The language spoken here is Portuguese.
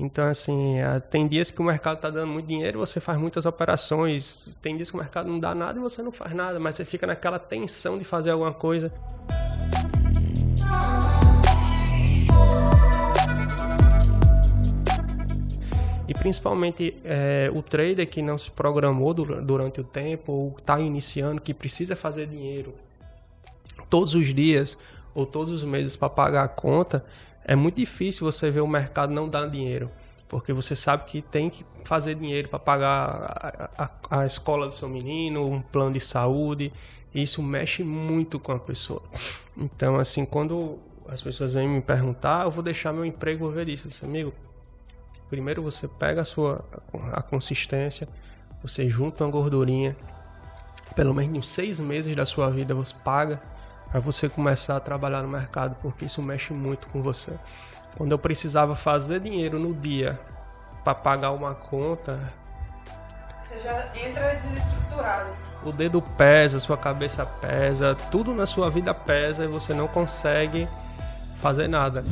Então, assim, tem dias que o mercado está dando muito dinheiro, você faz muitas operações. Tem dias que o mercado não dá nada e você não faz nada, mas você fica naquela tensão de fazer alguma coisa. E principalmente é, o trader que não se programou durante o tempo ou está iniciando, que precisa fazer dinheiro todos os dias ou todos os meses para pagar a conta, é muito difícil você ver o mercado não dar dinheiro, porque você sabe que tem que fazer dinheiro para pagar a, a, a, escola do seu menino, um plano de saúde. Isso mexe muito com a pessoa. Então, assim, quando as pessoas vêm me perguntar, eu vou deixar meu emprego, vou ver isso. Eu disse, amigo, primeiro você pega a sua a consistência, você junta uma gordurinha, pelo menos em seis meses da sua vida você paga para você começar a trabalhar no mercado, porque isso mexe muito com você. Quando eu precisava fazer dinheiro no dia para pagar uma conta, você já entra desestruturado. O dedo pesa, a sua cabeça pesa, tudo na sua vida pesa e você não consegue fazer nada.